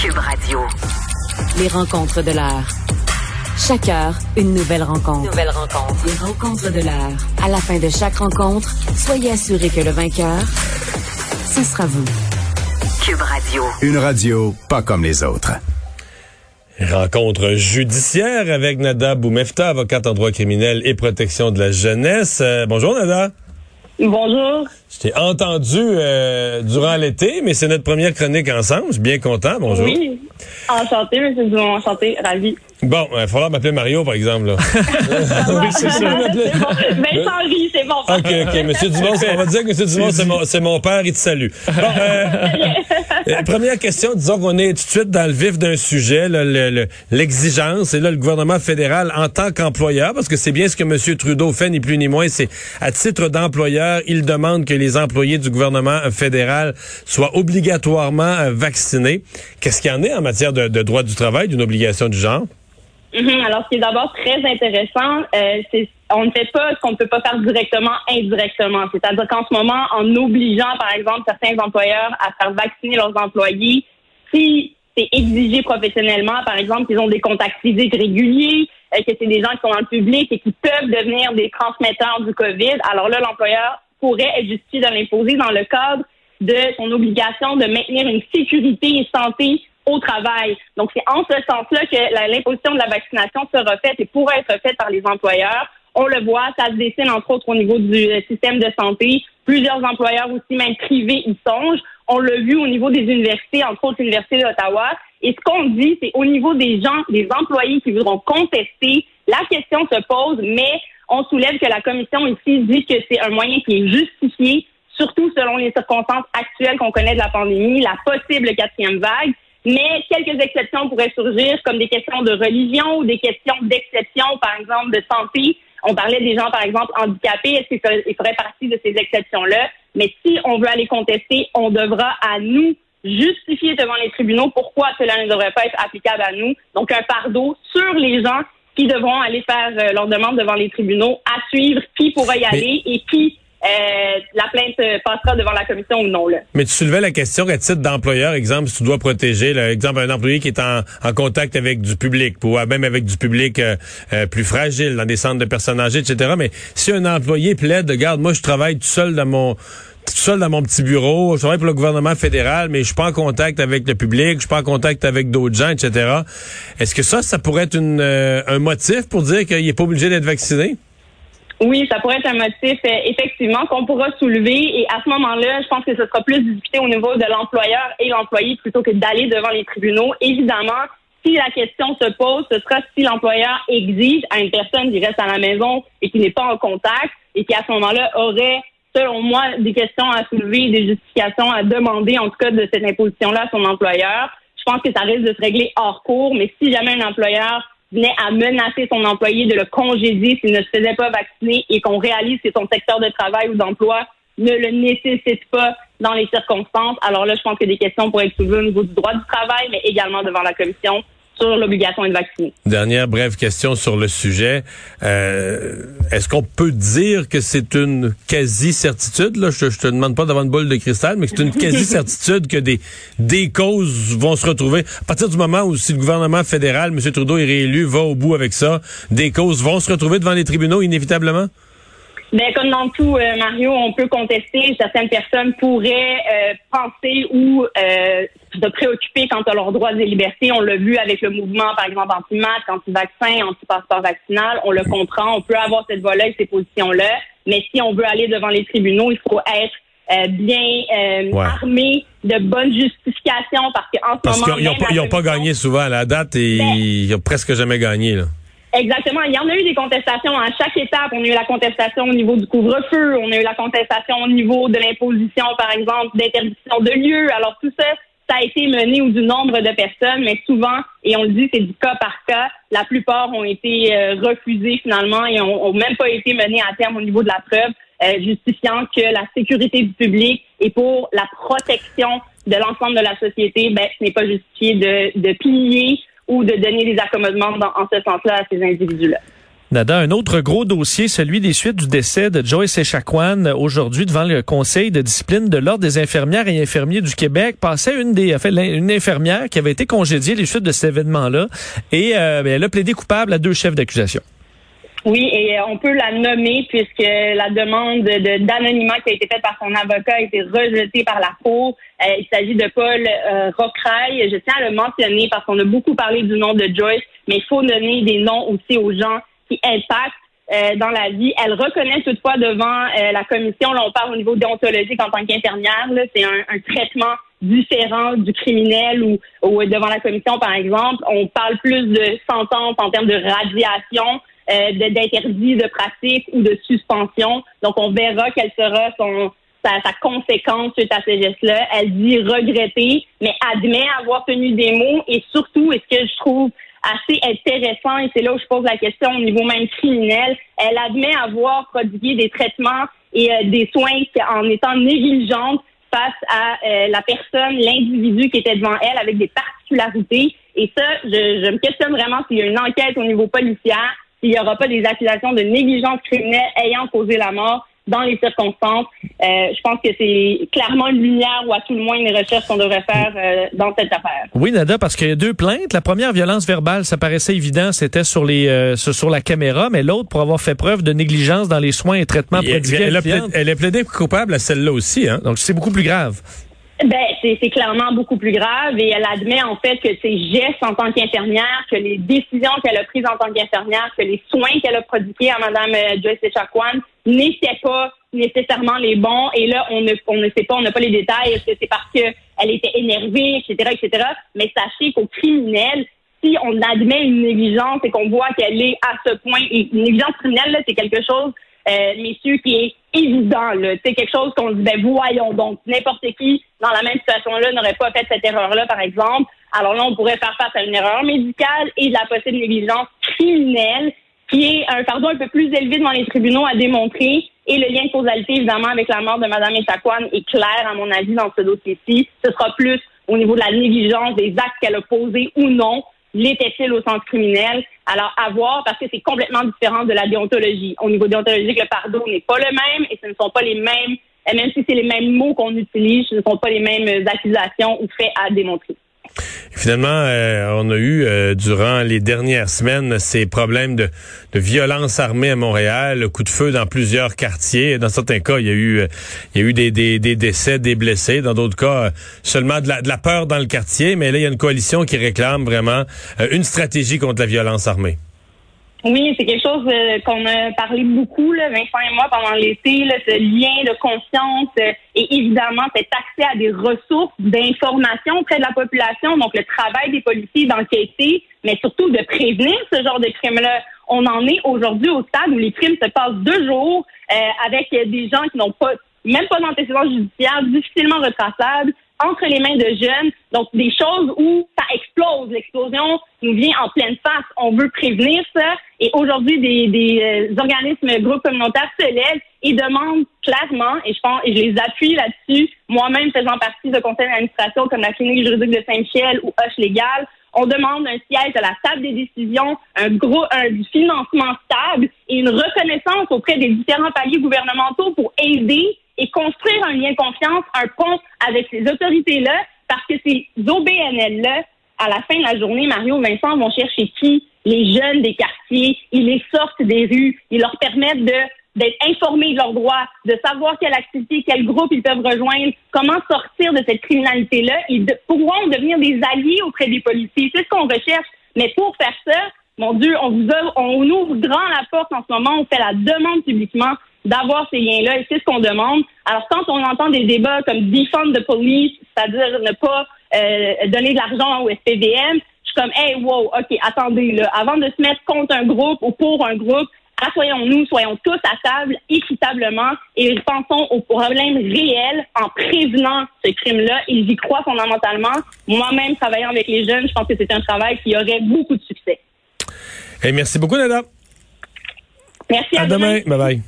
Cube Radio. Les rencontres de l'heure. Chaque heure, une nouvelle rencontre. Nouvelle rencontre. Les rencontres de l'heure. À la fin de chaque rencontre, soyez assurés que le vainqueur, ce sera vous. Cube Radio. Une radio pas comme les autres. Rencontre judiciaire avec Nada Boumefta, avocate en droit criminel et protection de la jeunesse. Euh, bonjour Nada. Bonjour. Je t'ai entendu euh, durant l'été, mais c'est notre première chronique ensemble. Je suis bien content. Bonjour. Oui. Enchanté, M. Dumont. Enchanté. Ravi. Bon, il va falloir m'appeler Mario, par exemple. Là. oui, c'est ça. C'est bon. Vincent c'est bon. OK, OK. Monsieur Dumont, on va dire que Monsieur Dumont, c'est mon, c'est mon père, il te salue. Bon, euh, euh, première question, disons qu'on est tout de suite dans le vif d'un sujet, là, le- le- l'exigence, et là, le gouvernement fédéral en tant qu'employeur, parce que c'est bien ce que Monsieur Trudeau fait, ni plus ni moins, c'est à titre d'employeur, il demande que les employés du gouvernement fédéral soient obligatoirement euh, vaccinés. Qu'est-ce qu'il y en est en matière de, de droit du travail, d'une obligation du genre? Mhm. Alors, ce qui est d'abord très intéressant, euh, c'est on ne fait pas ce qu'on ne peut pas faire directement, indirectement. C'est-à-dire qu'en ce moment, en obligeant, par exemple, certains employeurs à faire vacciner leurs employés, si c'est exigé professionnellement, par exemple, qu'ils ont des contacts physiques réguliers, euh, que c'est des gens qui sont dans le public et qui peuvent devenir des transmetteurs du COVID, alors là, l'employeur pourrait être justifié de l'imposer dans le cadre de son obligation de maintenir une sécurité et santé au travail. Donc, c'est en ce sens-là que l'imposition de la vaccination sera faite et pourra être faite par les employeurs. On le voit, ça se dessine entre autres au niveau du euh, système de santé. Plusieurs employeurs aussi, même privés, y songent. On l'a vu au niveau des universités, entre autres l'Université d'Ottawa. Et ce qu'on dit, c'est au niveau des gens, des employés qui voudront contester, la question se pose, mais on soulève que la commission ici dit que c'est un moyen qui est justifié, surtout selon les circonstances actuelles qu'on connaît de la pandémie, la possible quatrième vague. Mais quelques exceptions pourraient surgir, comme des questions de religion ou des questions d'exception, par exemple, de santé. On parlait des gens, par exemple, handicapés. Est-ce qu'ils feraient- partie de ces exceptions-là? Mais si on veut aller contester, on devra à nous justifier devant les tribunaux pourquoi cela ne devrait pas être applicable à nous. Donc, un fardeau sur les gens qui devront aller faire euh, leur demande devant les tribunaux, à suivre qui pourra y aller et qui euh, la plainte euh, passera devant la commission ou non. Là. Mais tu soulevais la question à titre d'employeur, exemple, si tu dois protéger, là, exemple, un employé qui est en, en contact avec du public, ou euh, même avec du public euh, euh, plus fragile, dans des centres de personnes âgées, etc. Mais si un employé plaide, regarde, moi je travaille tout seul dans mon tout seul dans mon petit bureau, je travaille pour le gouvernement fédéral, mais je suis pas en contact avec le public, je suis pas en contact avec d'autres gens, etc. Est-ce que ça, ça pourrait être une, euh, un motif pour dire qu'il est pas obligé d'être vacciné? Oui, ça pourrait être un motif, euh, effectivement, qu'on pourra soulever. Et à ce moment-là, je pense que ce sera plus discuté au niveau de l'employeur et l'employé plutôt que d'aller devant les tribunaux. Évidemment, si la question se pose, ce sera si l'employeur exige à une personne qui reste à la maison et qui n'est pas en contact et qui, à ce moment-là, aurait, selon moi, des questions à soulever, des justifications à demander, en tout cas, de cette imposition-là à son employeur. Je pense que ça risque de se régler hors cours, mais si jamais un employeur venait à menacer son employé de le congédier s'il ne se faisait pas vacciner et qu'on réalise que son secteur de travail ou d'emploi ne le nécessite pas dans les circonstances, alors là, je pense que des questions pourraient être soulevées au niveau du droit du travail, mais également devant la commission sur l'obligation d'être vacciné. Dernière brève question sur le sujet. Euh, Est-ce qu'on peut dire que c'est une quasi-certitude? Là, je, je te demande pas d'avoir une boule de cristal, mais c'est une quasi-certitude que des, des causes vont se retrouver. À partir du moment où si le gouvernement fédéral, M. Trudeau est réélu, va au bout avec ça, des causes vont se retrouver devant les tribunaux inévitablement? Ben, comme dans tout, euh, Mario, on peut contester. Certaines personnes pourraient euh, penser ou euh, se préoccuper quant à leurs droits et libertés. On l'a vu avec le mouvement, par exemple, anti-masque, anti-vaccin, anti-passeport vaccinal. On le comprend. On peut avoir cette voie-là et ces positions-là. Mais si on veut aller devant les tribunaux, il faut être euh, bien euh, Ouais. armé de bonnes justifications parce qu'en ce Parce moment... qu'ils n'ont pas, ils ont pas gagné souvent à la date et Ben- ils ont presque jamais gagné. Là. Exactement. Il y en a eu des contestations à chaque étape. On a eu la contestation au niveau du couvre-feu, on a eu la contestation au niveau de l'imposition, par exemple, d'interdiction de lieu. Alors tout ça, ça a été mené ou du nombre de personnes, mais souvent, et on le dit, c'est du cas par cas. La plupart ont été euh, refusés finalement et ont, même pas été menés à terme au niveau de la preuve, euh, justifiant que la sécurité du public et pour la protection de l'ensemble de la société, ben, ce n'est pas justifié de, piller ou de donner des accommodements en ce sens-là à ces individus-là. Nada, un autre gros dossier, celui des suites du décès de Joyce Echaquan aujourd'hui devant le Conseil de discipline de l'Ordre des infirmières et infirmiers du Québec. Passait une des, fait, une infirmière qui avait été congédiée les suites de cet événement-là et euh, ben, elle a plaidé coupable à deux chefs d'accusation. Oui, et on peut la nommer puisque la demande d'anonymat qui a été faite par son avocat a été rejetée par la Cour. Euh, il s'agit de Paul euh, Je tiens à le mentionner parce qu'on a beaucoup parlé du nom de Joyce, mais il faut donner des noms aussi aux gens qui impactent euh, dans la vie. Elle reconnaît toutefois devant euh, la commission, là on parle au niveau déontologique en tant qu'infirmière, c'est un, traitement différent du criminel ou, devant la commission par exemple. On parle plus de sentence en termes de radiation. Euh, d'interdit de pratique ou de suspension. Donc, on verra quelle sera son, sa, conséquence suite à ces gestes-là. Elle dit regretter, mais admet avoir tenu des mots et surtout, est ce que je trouve assez intéressant, et c'est là où je pose la question au niveau même criminel, elle admet avoir prodigué des traitements et euh, des soins en étant négligente face à euh, la personne, l'individu qui était devant elle avec des particularités. Et ça, je, je me questionne vraiment s'il y a une enquête au niveau policier s'il n'y aura pas des accusations de négligence criminelle ayant causé la mort dans les circonstances. Euh, je pense que c'est clairement une lumière ou à tout le moins une recherche qu'on devrait faire euh, dans cette affaire. Oui, Nada, parce qu'il y a deux plaintes. La première, violence verbale, ça paraissait évident, c'était sur les euh, sur la caméra, mais l'autre, pour avoir fait preuve de négligence dans les soins et traitements prodigués. Elle, elle, est plaidée coupable à celle-là aussi, hein? donc c'est beaucoup plus grave. Ben, c'est clairement beaucoup plus grave et elle admet en fait que ses gestes en tant qu'infirmière, que les décisions qu'elle a prises en tant qu'infirmière, que les soins qu'elle a prodigués à Mme Joyce Echaquan n'étaient pas nécessairement les bons. Et là, on ne, on ne sait pas, on n'a pas les détails. Est-ce que c'est parce qu'elle était énervée, etc., etc. Mais sachez qu'au criminel, si on admet une négligence et qu'on voit qu'elle est à ce point, une négligence criminelle, c'est quelque chose euh, messieurs, qui est évident. C'est quelque chose qu'on dit, ben voyons donc, n'importe qui dans la même situation-là n'aurait pas fait cette erreur-là, par exemple. Alors là, on pourrait faire face à une erreur médicale et de la possible négligence criminelle, qui est un fardeau un peu plus élevé devant les tribunaux à démontrer. Et le lien de causalité, évidemment, avec la mort de Mme Echaquan est clair, à mon avis, dans ce dossier-ci. Ce sera plus au niveau de la négligence des actes qu'elle a posés ou non l'était-il au sens criminel? Alors, à voir, parce que c'est complètement différent de la déontologie. Au niveau déontologique, le pardon n'est pas le même et ce ne sont pas les mêmes, même si c'est les mêmes mots qu'on utilise, ce ne sont pas les mêmes accusations ou faits à démontrer. Finalement, euh, on a eu euh, durant les dernières semaines ces problèmes de, violence armée à Montréal, coup de feu dans plusieurs quartiers. Dans certains cas, il y a eu, euh, il y a eu des, décès, des blessés. Dans d'autres cas, seulement de la, de la peur dans le quartier. Mais là, il y a une coalition qui réclame vraiment une stratégie contre la violence armée. Oui, c'est quelque chose euh, qu'on a parlé beaucoup, là, Vincent et moi, pendant l'été, ce lien de confiance euh, et évidemment cet accès à des ressources d'information auprès de la population, donc le travail des policiers d'enquêter, mais surtout de prévenir ce genre de crimes-là. On en est aujourd'hui au stade où les crimes se passent deux jours euh, avec des gens qui n'ont pas même pas d'antécédents judiciaires, difficilement retraçables, entre les mains de jeunes. Donc, des choses où explose. L'explosion nous vient en pleine face. On veut prévenir ça. Et aujourd'hui, des, des euh, organismes, groupes communautaires se lèvent et demandent clairement, et je pense, et je les appuie là-dessus, moi-même faisant partie de conseil d'administration comme la clinique juridique de Saint-Michel ou Hoche Légal, on demande un siège à la table des décisions, un gros, un financement stable et une reconnaissance auprès des différents paliers gouvernementaux pour aider et construire un lien de confiance, un pont avec ces autorités-là, parce que ces OBNL-là, à la fin de la journée, Mario Vincent vont chercher qui? Les jeunes des quartiers, ils les sortent des rues, ils leur permettent de d'être informés de leurs droits, de savoir quelle activité, quel groupe ils peuvent rejoindre, comment sortir de cette criminalité-là. Ils pourront devenir des alliés auprès des policiers. C'est ce qu'on recherche. Mais pour faire ça, mon Dieu, on vous on ouvre grand la porte en ce moment, on fait la demande publiquement d'avoir ces liens-là et c'est ce qu'on demande. Alors, quand on entend des débats comme defund the police, c'est-à-dire ne pas euh, donner de l'argent au SPVM, je suis comme, hey, wow, OK, attendez, là, avant de se mettre contre un groupe ou pour un groupe, assoyons-nous, soyons tous à table équitablement et pensons aux problèmes réels en prévenant ce crime-là. Et j'y crois fondamentalement. Moi-même, travaillant avec les jeunes, je pense que c'est un travail qui aurait beaucoup de succès. Hey, merci beaucoup, Nada. Merci à, à demain. Bye bye.